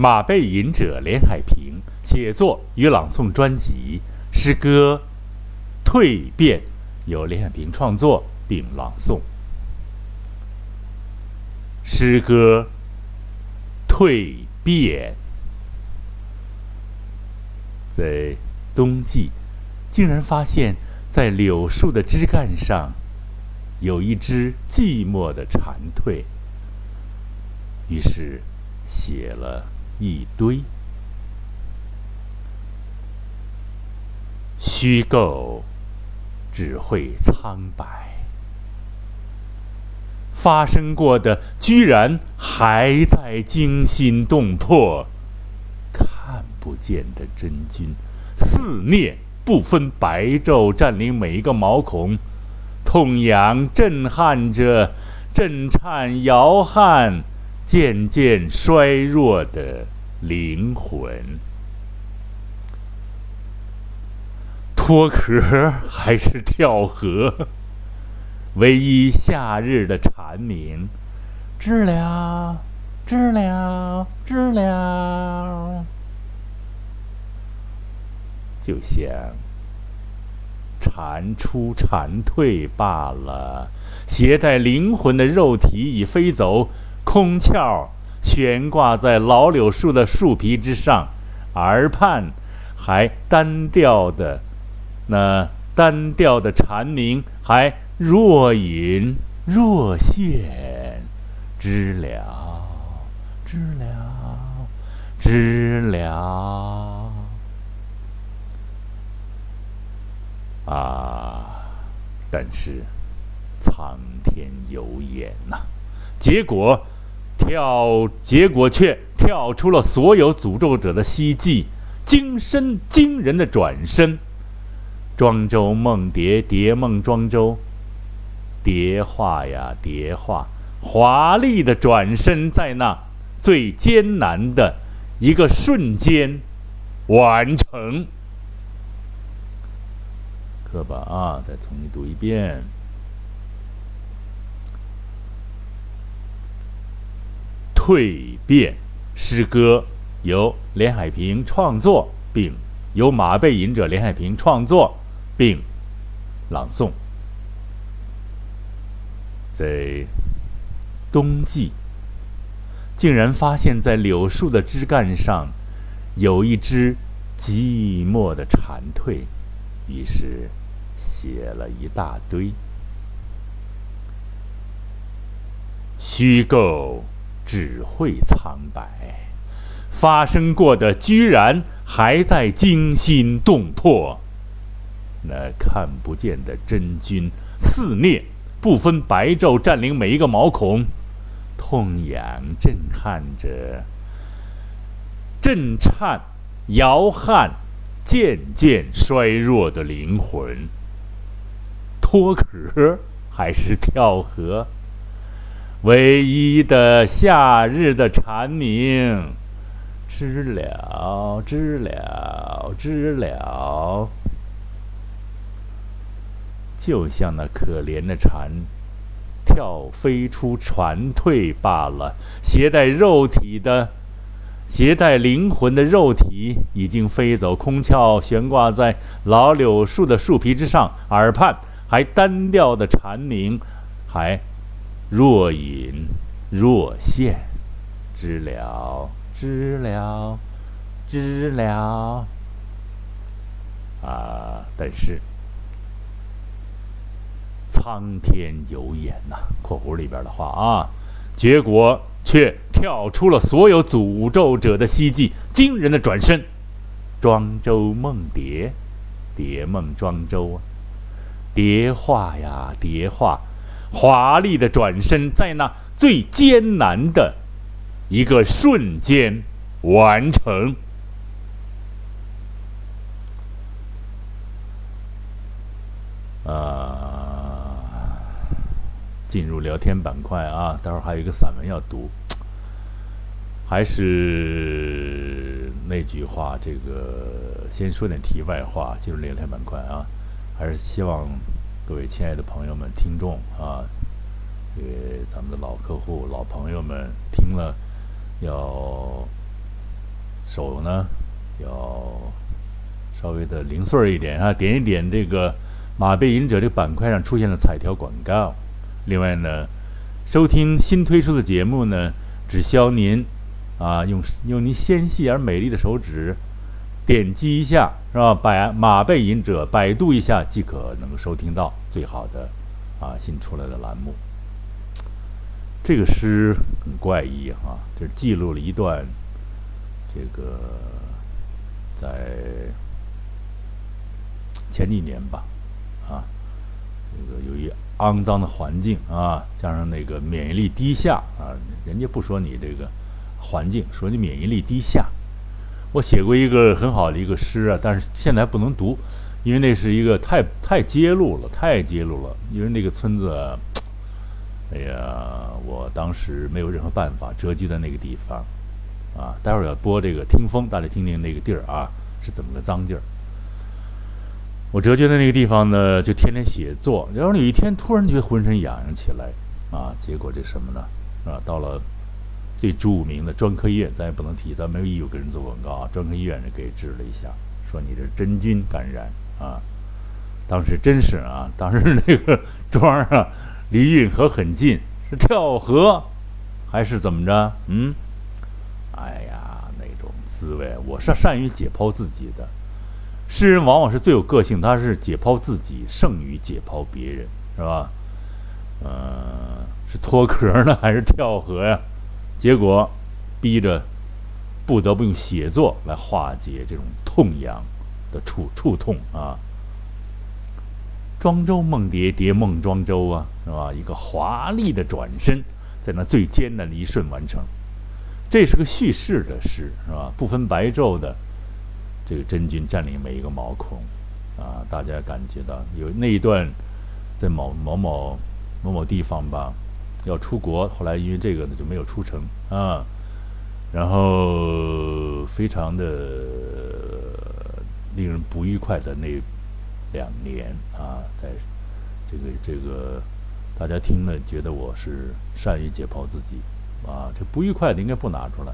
马背吟者连海平写作与朗诵专辑诗歌《蜕变》，由连海平创作并朗诵。诗歌《蜕变》在冬季，竟然发现，在柳树的枝干上，有一只寂寞的蝉蜕。于是，写了。一堆虚构，只会苍白；发生过的，居然还在惊心动魄。看不见的真菌，肆虐不分白昼，占领每一个毛孔，痛痒震撼着，震颤摇撼。渐渐衰弱的灵魂，脱壳还是跳河？唯一夏日的蝉鸣，知了，知了，知了，就像蝉出蝉退罢了。携带灵魂的肉体已飞走。空壳悬挂在老柳树的树皮之上，耳畔还单调的那单调的蝉鸣还若隐若现，知了，知了，知了啊！但是苍天有眼呐，结果。跳，结果却跳出了所有诅咒者的希冀，惊身惊人的转身。庄周梦蝶，蝶梦庄周，蝶化呀蝶化，华丽的转身在那最艰难的一个瞬间完成。课本啊，再重新读一遍。蜕变诗歌由连海平创作，并由马背吟者连海平创作并朗诵。在冬季，竟然发现，在柳树的枝干上有一只寂寞的蝉蜕，于是写了一大堆虚构。只会苍白，发生过的居然还在惊心动魄。那看不见的真菌肆虐，不分白昼，占领每一个毛孔，痛痒震撼着，震颤摇撼，渐渐衰弱的灵魂。脱壳还是跳河？唯一的夏日的蝉鸣，知了，知了，知了，就像那可怜的蝉，跳飞出船蜕罢了。携带肉体的，携带灵魂的肉体已经飞走，空壳悬挂在老柳树的树皮之上，耳畔还单调的蝉鸣，还。若隐若现，知了，知了，知了。啊！但是苍天有眼呐（括弧里边的话啊），结果却跳出了所有诅咒者的希冀，惊人的转身。庄周梦蝶，蝶梦庄周啊，蝶化呀，蝶化。华丽的转身，在那最艰难的一个瞬间完成。啊，进入聊天板块啊，待会儿还有一个散文要读。还是那句话，这个先说点题外话，进入聊天板块啊，还是希望。各位亲爱的朋友们、听众啊，给咱们的老客户、老朋友们听了，要手呢要稍微的零碎一点啊，点一点这个马背吟者这个板块上出现的彩条广告。另外呢，收听新推出的节目呢，只需要您啊用用您纤细而美丽的手指点击一下，是吧？百马背吟者百度一下即可能够收听到最好的啊新出来的栏目。这个诗很怪异哈，这记录了一段这个在前几年吧，啊，这个由于。肮脏的环境啊，加上那个免疫力低下啊，人家不说你这个环境，说你免疫力低下。我写过一个很好的一个诗啊，但是现在不能读，因为那是一个太太揭露了，太揭露了。因为那个村子，哎呀，我当时没有任何办法，折居在那个地方啊。待会儿要播这个听风，大家听听那个地儿啊是怎么个脏劲儿。我折居在那个地方呢，就天天写作。然后有一天突然觉得浑身痒痒起来，啊，结果这什么呢？啊，到了最著名的专科医院，咱也不能提，咱没有义务给人做广告啊。专科医院人给治了一下，说你这真菌感染啊。当时真是啊，当时那个庄啊，离运河很近，是跳河还是怎么着？嗯，哎呀，那种滋味，我是善于解剖自己的。诗人往往是最有个性，他是解剖自己胜于解剖别人，是吧？呃，是脱壳呢，还是跳河呀？结果逼着不得不用写作来化解这种痛痒的触触痛啊！庄周梦蝶，蝶梦庄周啊，是吧？一个华丽的转身，在那最艰难的一瞬完成。这是个叙事的诗，是吧？不分白昼的。这个真菌占领每一个毛孔，啊，大家感觉到有那一段，在某某某某某地方吧，要出国，后来因为这个呢就没有出城啊，然后非常的令人不愉快的那两年啊，在这个这个大家听了觉得我是善于解剖自己啊，这不愉快的应该不拿出来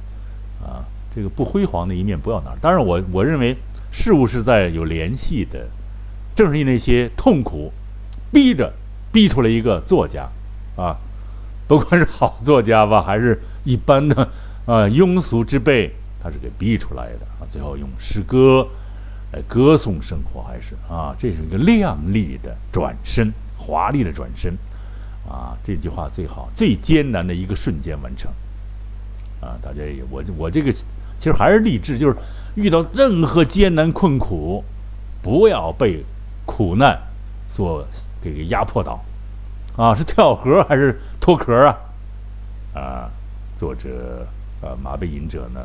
啊。这个不辉煌的一面不要拿。当然，我我认为事物是在有联系的。正是因那些痛苦，逼着逼出来一个作家，啊，不管是好作家吧，还是一般的啊庸俗之辈，他是给逼出来的啊。最后用诗歌来歌颂生活，还是啊，这是一个亮丽的转身，华丽的转身，啊，这句话最好，最艰难的一个瞬间完成，啊，大家也我我这个。其实还是励志，就是遇到任何艰难困苦，不要被苦难所给给压迫倒，啊，是跳河还是脱壳啊？啊，作者呃马背吟者呢，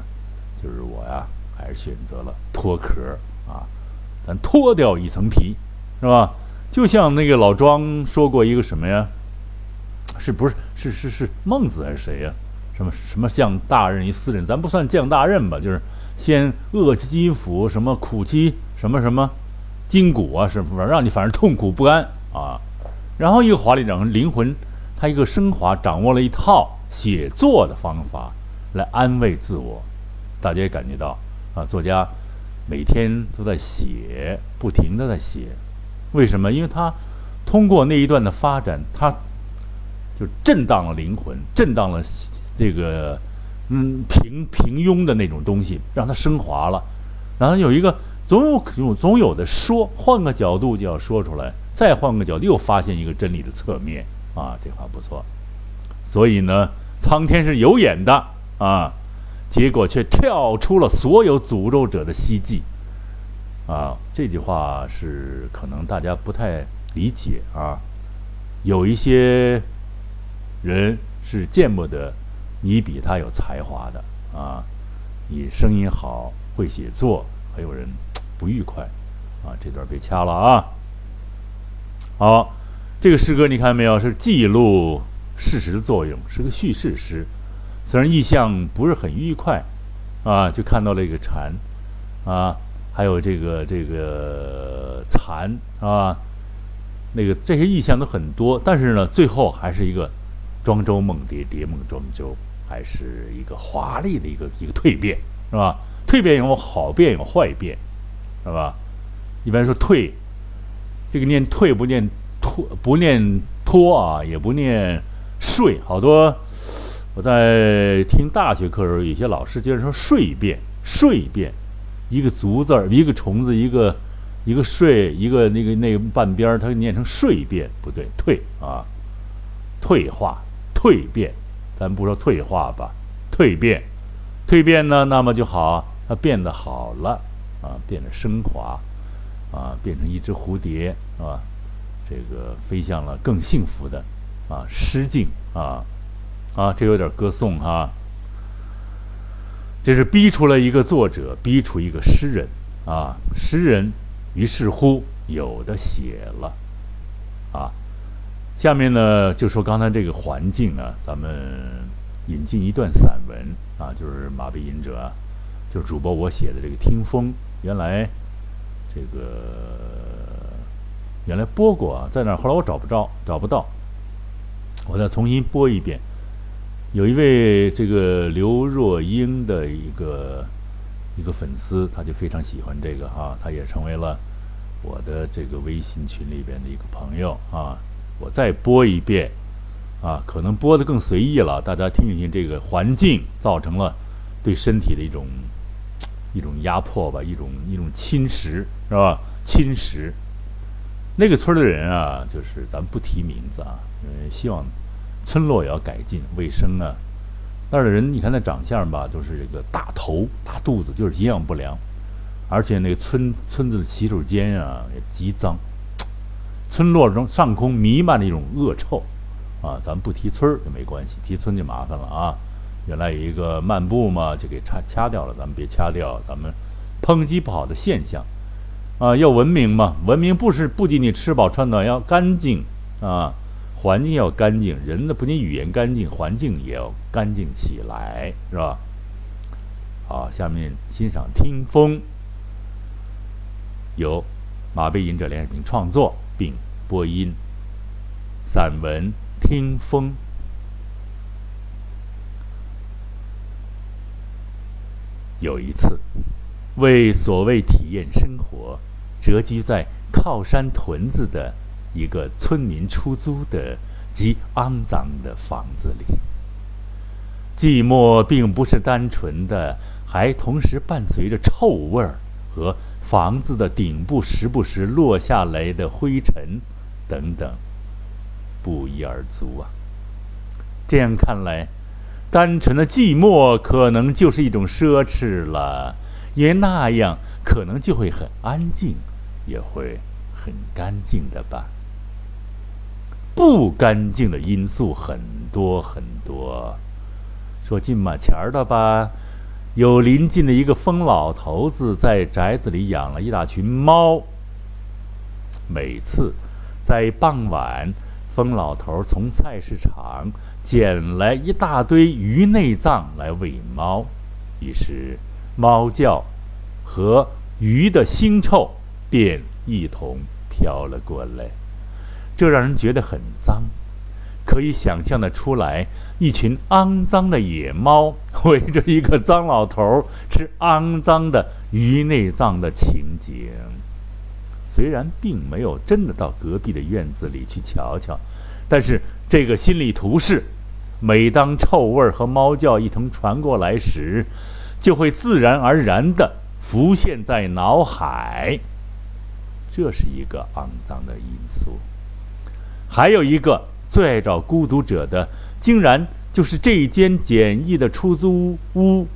就是我呀，还是选择了脱壳啊，咱脱掉一层皮，是吧？就像那个老庄说过一个什么呀？是不是是是是孟子还是谁呀？什么什么降大任于斯人，咱不算降大任吧，就是先饿其肌肤，什么苦其什么什么筋骨啊，是不是让你反正痛苦不安啊？然后一个华丽掌灵魂，他一个升华，掌握了一套写作的方法来安慰自我。大家也感觉到啊，作家每天都在写，不停的在写，为什么？因为他通过那一段的发展，他就震荡了灵魂，震荡了。这个，嗯，平平庸的那种东西，让他升华了，然后有一个总有总有的说，换个角度就要说出来，再换个角度又发现一个真理的侧面啊，这话不错。所以呢，苍天是有眼的啊，结果却跳出了所有诅咒者的希冀啊，这句话是可能大家不太理解啊，有一些人是见不得。你比他有才华的啊，你声音好，会写作，还有人不愉快啊，这段别掐了啊。好，这个诗歌你看没有？是记录事实的作用，是个叙事诗。虽然意象不是很愉快啊，就看到了一个蝉啊，还有这个这个蚕啊，那个这些意象都很多，但是呢，最后还是一个庄周梦蝶，蝶梦庄周。还是一个华丽的一个一个蜕变，是吧？蜕变有好变有坏变，是吧？一般说蜕，这个念蜕不念脱，不念脱啊，也不念睡。好多我在听大学课的时候，有些老师接着说睡变，睡变，一个足字儿，一个虫子，一个一个睡，一个那个那个半边儿，它念成睡变，不对，退啊，退化、蜕变，咱不说退化吧，蜕变，蜕变呢，那么就好，它变得好了啊，变得升华啊，变成一只蝴蝶是吧？这个飞向了更幸福的啊诗境啊啊，这有点歌颂哈。这是逼出了一个作者，逼出一个诗人啊，诗人于是乎有的写了啊。下面呢，就说刚才这个环境啊，咱们引进一段散文啊，就是马背吟者，就是主播我写的这个《听风》，原来这个原来播过啊，在那儿，后来我找不着，找不到，我再重新播一遍。有一位这个刘若英的一个一个粉丝，他就非常喜欢这个哈，他也成为了我的这个微信群里边的一个朋友啊。我再播一遍，啊，可能播的更随意了，大家听一听。这个环境造成了对身体的一种一种压迫吧，一种一种侵蚀，是吧？侵蚀。那个村的人啊，就是咱不提名字啊，因为希望村落也要改进卫生啊。那儿的人，你看那长相吧，都是这个大头大肚子，就是营养不良，而且那个村村子的洗手间啊也极脏。村落中上空弥漫着一种恶臭，啊，咱不提村儿就没关系，提村就麻烦了啊。原来有一个漫步嘛，就给掐掐掉了，咱们别掐掉，咱们抨击不好的现象，啊，要文明嘛，文明不是不仅你吃饱穿暖要干净啊，环境要干净，人的不仅语言干净，环境也要干净起来，是吧？好，下面欣赏《听风》，由马背吟者连海平创作。并播音散文《听风》。有一次，为所谓体验生活，折居在靠山屯子的一个村民出租的极肮脏的房子里，寂寞并不是单纯的，还同时伴随着臭味儿和。房子的顶部时不时落下来的灰尘，等等，不一而足啊。这样看来，单纯的寂寞可能就是一种奢侈了，因为那样可能就会很安静，也会很干净的吧。不干净的因素很多很多，说近马前儿的吧。有邻近的一个疯老头子在宅子里养了一大群猫。每次在傍晚，疯老头从菜市场捡来一大堆鱼内脏来喂猫，于是猫叫和鱼的腥臭便一同飘了过来，这让人觉得很脏。可以想象的出来，一群肮脏的野猫围着一个脏老头吃肮脏的鱼内脏的情景。虽然并没有真的到隔壁的院子里去瞧瞧，但是这个心理图示，每当臭味和猫叫一同传过来时，就会自然而然地浮现在脑海。这是一个肮脏的因素，还有一个。最爱找孤独者的，竟然就是这间简易的出租屋。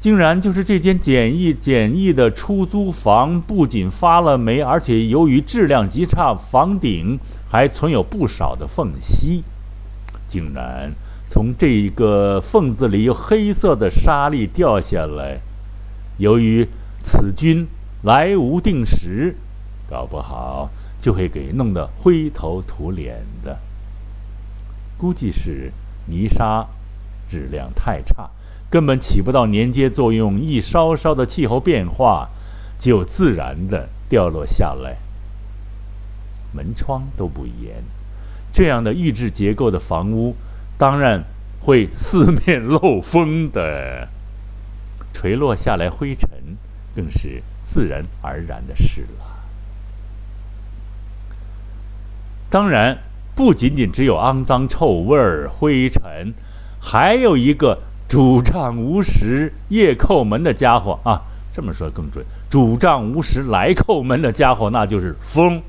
竟然就是这间简易简易的出租房，不仅发了霉，而且由于质量极差，房顶还存有不少的缝隙。竟然从这一个缝子里有黑色的沙粒掉下来。由于此君来无定时，搞不好。就会给弄得灰头土脸的。估计是泥沙质量太差，根本起不到粘接作用，一稍稍的气候变化，就自然的掉落下来。门窗都不严，这样的预制结构的房屋，当然会四面漏风的。垂落下来灰尘，更是自然而然的事了。当然，不仅仅只有肮脏臭味儿、灰尘，还有一个主账无时夜叩门的家伙啊！这么说更准，主账无时来叩门的家伙，那就是风。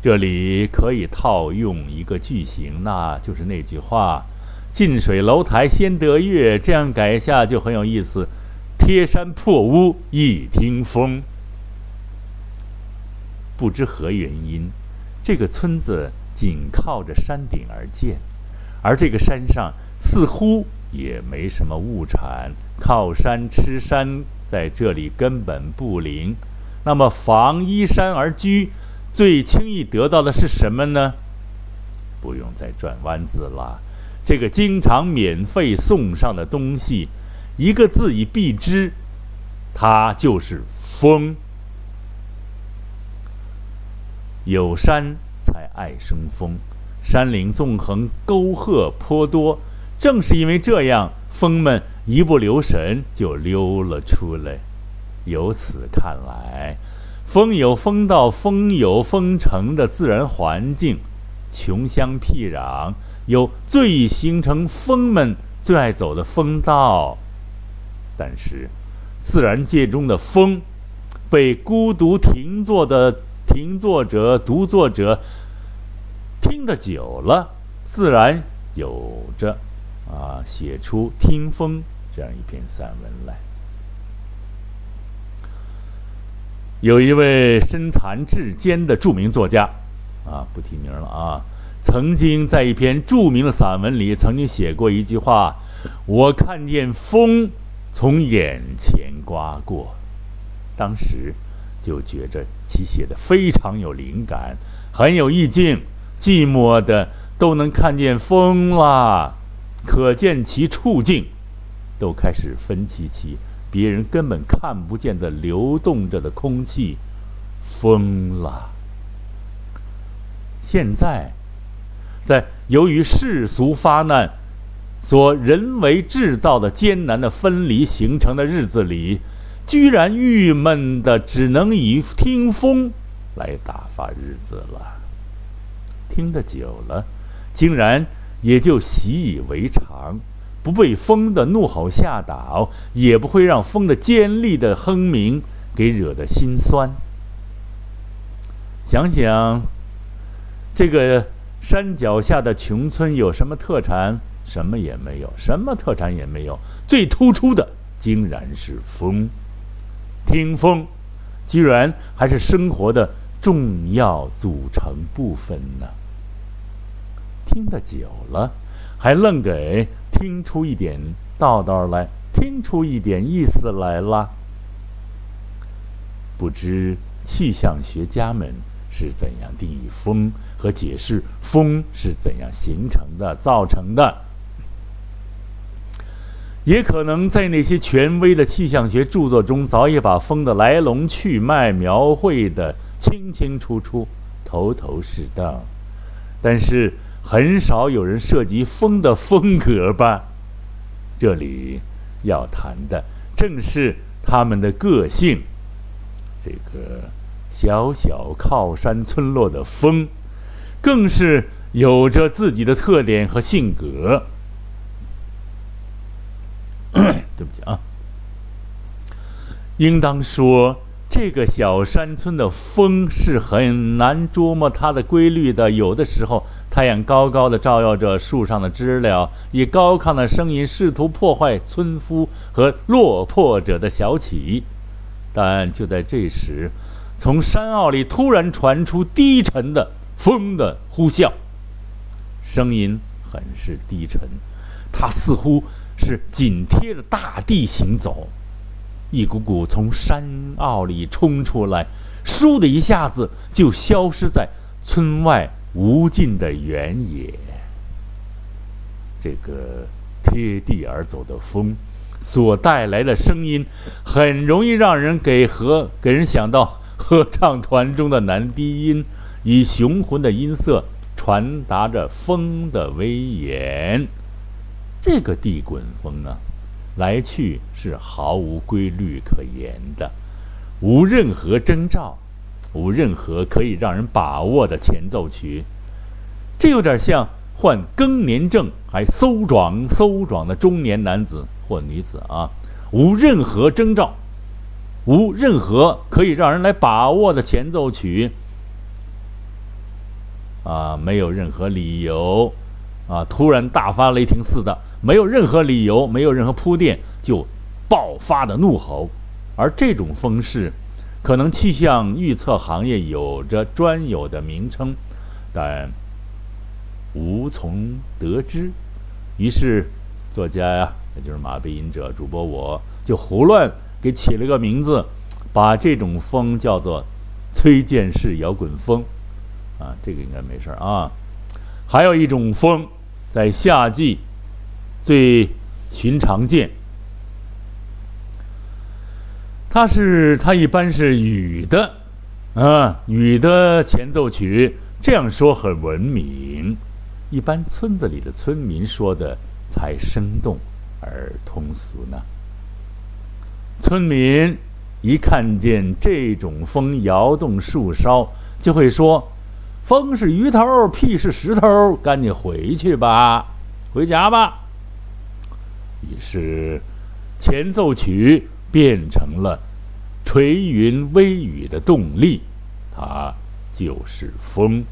这里可以套用一个句型，那就是那句话：“近水楼台先得月。”这样改一下就很有意思。贴山破屋一听风。不知何原因，这个村子紧靠着山顶而建，而这个山上似乎也没什么物产，靠山吃山在这里根本不灵。那么防依山而居，最轻易得到的是什么呢？不用再转弯子了，这个经常免费送上的东西，一个字以蔽之，它就是风。有山才爱生风，山岭纵横，沟壑颇多。正是因为这样，风们一不留神就溜了出来。由此看来，风有风道，风有风城的自然环境，穷乡僻壤有最易形成风们最爱走的风道。但是，自然界中的风，被孤独停坐的。停作者、读作者听得久了，自然有着啊，写出《听风》这样一篇散文来。有一位身残志坚的著名作家，啊，不提名了啊，曾经在一篇著名的散文里，曾经写过一句话：“我看见风从眼前刮过。”当时。就觉着其写的非常有灵感，很有意境。寂寞的都能看见风啦，可见其处境，都开始分析起别人根本看不见的流动着的空气，疯了。现在，在由于世俗发难，所人为制造的艰难的分离形成的日子里。居然郁闷的只能以听风来打发日子了。听得久了，竟然也就习以为常，不被风的怒吼吓倒，也不会让风的尖利的哼鸣给惹得心酸。想想，这个山脚下的穷村有什么特产？什么也没有，什么特产也没有。最突出的，竟然是风。听风，居然还是生活的重要组成部分呢。听得久了，还愣给听出一点道道来，听出一点意思来了。不知气象学家们是怎样定义风和解释风是怎样形成的、造成的？也可能在那些权威的气象学著作中，早已把风的来龙去脉描绘得清清楚楚、头头是道，但是很少有人涉及风的风格吧？这里要谈的正是他们的个性。这个小小靠山村落的风，更是有着自己的特点和性格。对不起啊，应当说，这个小山村的风是很难捉摸它的规律的。有的时候，太阳高高的照耀着树上的知了，以高亢的声音试图破坏村夫和落魄者的小起。但就在这时，从山坳里突然传出低沉的风的呼啸，声音很是低沉，它似乎。是紧贴着大地行走，一股股从山坳里冲出来，倏的一下子就消失在村外无尽的原野。这个贴地而走的风，所带来的声音，很容易让人给和给人想到合唱团中的男低音，以雄浑的音色传达着风的威严。这个地滚风啊，来去是毫无规律可言的，无任何征兆，无任何可以让人把握的前奏曲。这有点像患更年症还搜壮搜壮的中年男子或女子啊，无任何征兆，无任何可以让人来把握的前奏曲。啊，没有任何理由，啊，突然大发雷霆似的，没有任何理由，没有任何铺垫就爆发的怒吼，而这种风势，可能气象预测行业有着专有的名称，但无从得知。于是，作家呀，也就是马背吟者主播，我就胡乱给起了个名字，把这种风叫做崔健式摇滚风。啊，这个应该没事儿啊。还有一种风，在夏季最寻常见。它是它一般是雨的，啊，雨的前奏曲。这样说很文明，一般村子里的村民说的才生动而通俗呢。村民一看见这种风摇动树梢，就会说。风是鱼头，屁是石头，赶紧回去吧，回家吧。于是，前奏曲变成了垂云微雨的动力，它就是风。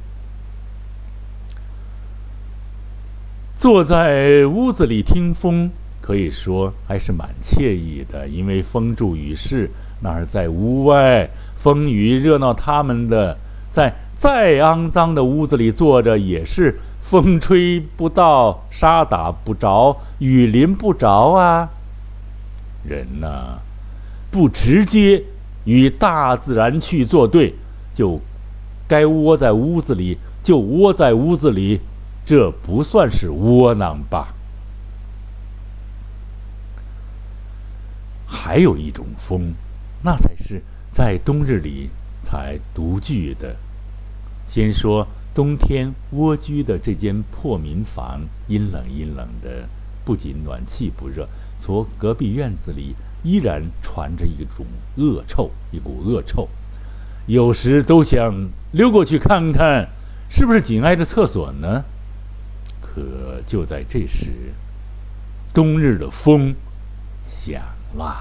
坐在屋子里听风，可以说还是蛮惬意的，因为风助雨势。那儿在屋外，风雨热闹他们的在。再肮脏的屋子里坐着，也是风吹不到，沙打不着，雨淋不着啊。人呐，不直接与大自然去作对，就该窝在屋子里，就窝在屋子里，这不算是窝囊吧？还有一种风，那才是在冬日里才独具的。先说冬天蜗居的这间破民房，阴冷阴冷的，不仅暖气不热，从隔壁院子里依然传着一种恶臭，一股恶臭。有时都想溜过去看看，是不是紧挨着厕所呢？可就在这时，冬日的风响了，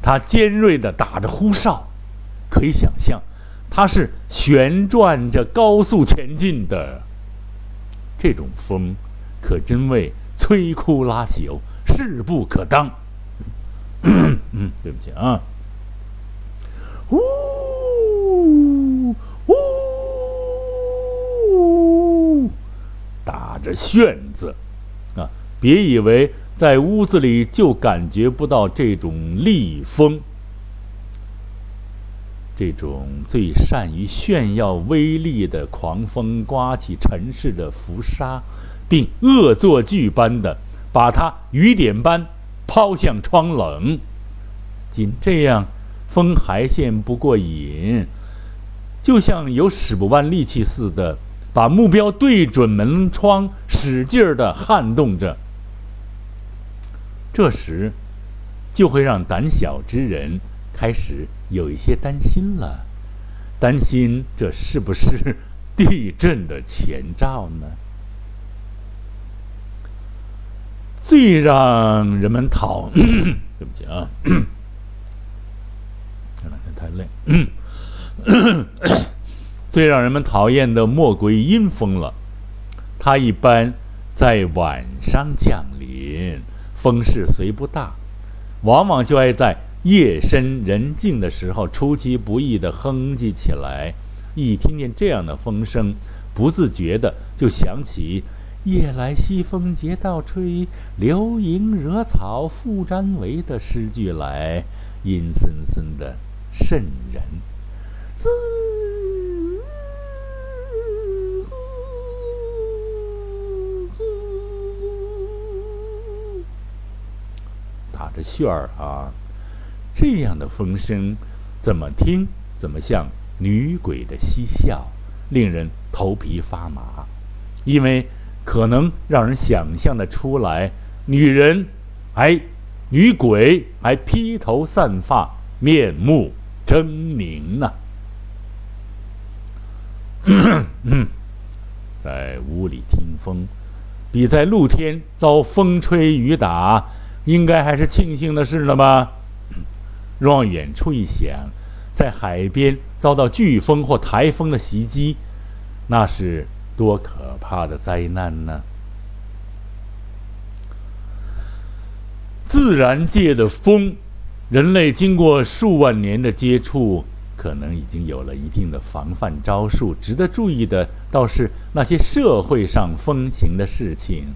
它尖锐地打着呼哨，可以想象。它是旋转着高速前进的，这种风可真为摧枯拉朽，势不可当。嗯，对不起啊。呜呜，打着旋子啊！别以为在屋子里就感觉不到这种厉风。这种最善于炫耀威力的狂风，刮起尘世的浮沙，并恶作剧般的把它雨点般抛向窗棱。仅这样，风还嫌不过瘾，就像有使不完力气似的，把目标对准门窗，使劲儿的撼动着。这时，就会让胆小之人。开始有一些担心了，担心这是不是地震的前兆呢？最让人们讨，对不起啊，这两天太累。最让人们讨厌的莫过于阴风了，它一般在晚上降临，风势虽不大，往往就爱在。夜深人静的时候，出其不意地哼唧起来。一听见这样的风声，不自觉的就想起“夜来西风节道吹，流萤惹草复沾围”的诗句来，阴森森的瘆人。滋滋滋滋，打着旋儿啊！这样的风声，怎么听怎么像女鬼的嬉笑，令人头皮发麻。因为可能让人想象的出来，女人哎，女鬼还披头散发，面目狰狞呢。在屋里听风，比在露天遭风吹雨打，应该还是庆幸的事了吧？若往远处一想，在海边遭到飓风或台风的袭击，那是多可怕的灾难呢？自然界的风，人类经过数万年的接触，可能已经有了一定的防范招数。值得注意的倒是那些社会上风行的事情，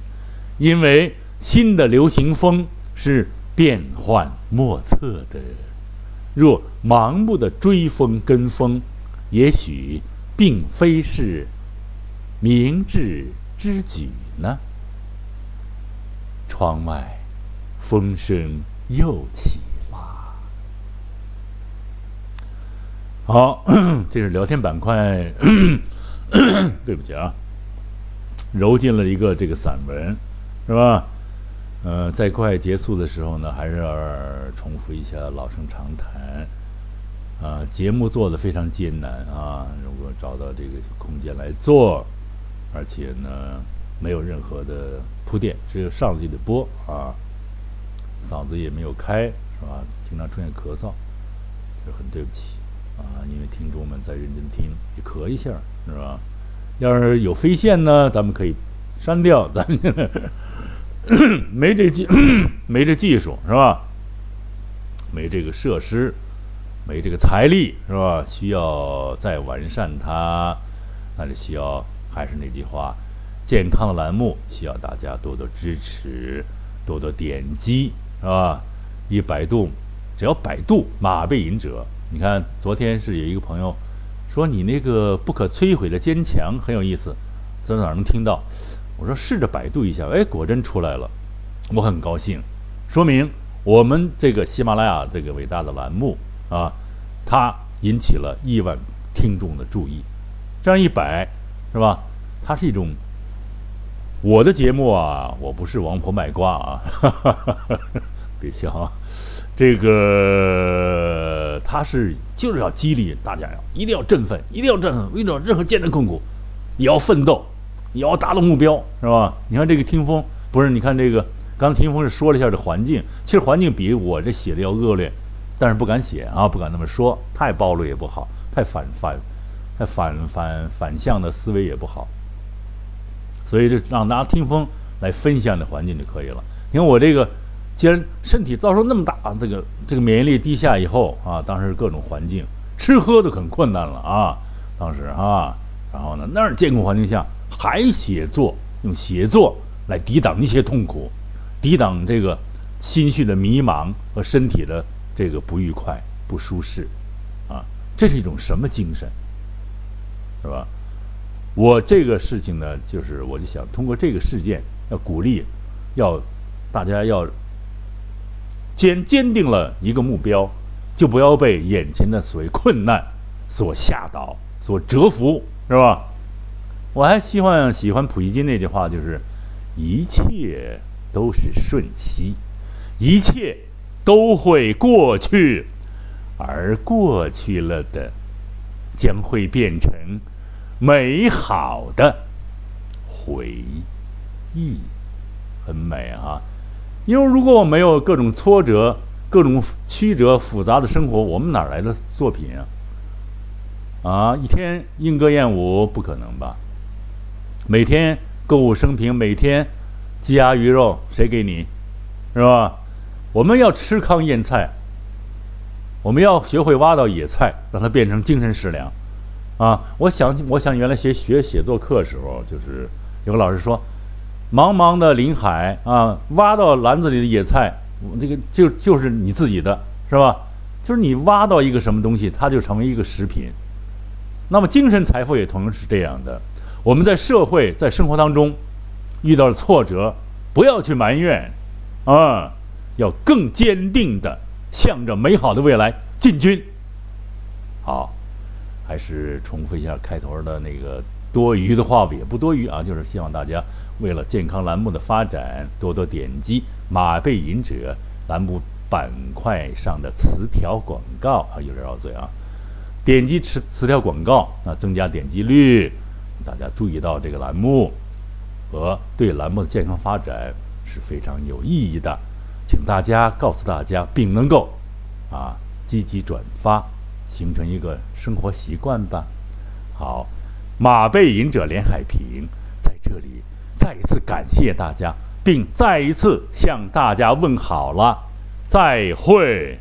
因为新的流行风是变幻莫测的。若盲目的追风跟风，也许并非是明智之举呢。窗外。风声又起了。好，这是聊天板块。对不起啊，揉进了一个这个散文，是吧？呃，在快结束的时候呢，还是要重复一下老生常谈。啊，节目做的非常艰难啊，如果找到这个空间来做，而且呢，没有任何的铺垫，只有上去的播啊。嗓子也没有开，是吧？经常出现咳嗽，就很对不起啊！因为听众们在认真听，你咳一下，是吧？要是有飞线呢，咱们可以删掉，咱 没这技，没这技术，是吧？没这个设施，没这个财力，是吧？需要再完善它，那就需要还是那句话，健康栏目需要大家多多支持，多多点击。是吧？一百度，只要百度马背隐者。你看，昨天是有一个朋友说你那个不可摧毁的坚强很有意思，在哪能听到？我说试着百度一下，哎，果真出来了，我很高兴，说明我们这个喜马拉雅这个伟大的栏目啊，它引起了亿万听众的注意。这样一摆，是吧？它是一种。我的节目啊，我不是王婆卖瓜啊，哈哈哈别笑啊，这个他是就是要激励大家呀，一定要振奋，一定要振奋，遇到任何艰难困苦，也要奋斗，也要达到目标，是吧？你看这个听风，不是？你看这个，刚听风是说了一下这环境，其实环境比我这写的要恶劣，但是不敢写啊，不敢那么说，太暴露也不好，太反反，太反反反向的思维也不好。所以就让大家听风来分享的环境就可以了。你看我这个，既然身体遭受那么大，这个这个免疫力低下以后啊，当时各种环境吃喝都很困难了啊，当时啊，然后呢那儿艰苦环境下还写作，用写作来抵挡一些痛苦，抵挡这个心绪的迷茫和身体的这个不愉快、不舒适，啊，这是一种什么精神，是吧？我这个事情呢，就是我就想通过这个事件，要鼓励，要大家要坚坚定了一个目标，就不要被眼前的所谓困难所吓倒、所折服，是吧？我还希望喜欢普希金那句话，就是一切都是瞬息，一切都会过去，而过去了的将会变成。美好的回忆，很美啊！因为如果我没有各种挫折、各种曲折复杂的生活，我们哪来的作品啊？啊，一天莺歌燕舞不可能吧？每天购物升平，每天鸡鸭鱼肉，谁给你？是吧？我们要吃糠咽菜，我们要学会挖到野菜，让它变成精神食粮。啊，我想，我想原来学学写作课时候，就是有个老师说，茫茫的林海啊，挖到篮子里的野菜，这个就就是你自己的，是吧？就是你挖到一个什么东西，它就成为一个食品。那么精神财富也同样是这样的。我们在社会在生活当中遇到了挫折，不要去埋怨，啊，要更坚定的向着美好的未来进军。好。还是重复一下开头的那个。多余的话也不多余啊，就是希望大家为了健康栏目的发展，多多点击马背吟者栏目板块上的词条广告啊，有点绕嘴啊，点击词词条广告啊，增加点击率，大家注意到这个栏目和对栏目的健康发展是非常有意义的，请大家告诉大家，并能够啊积极转发，形成一个生活习惯吧。好。马背吟者连海平在这里再一次感谢大家，并再一次向大家问好了，再会。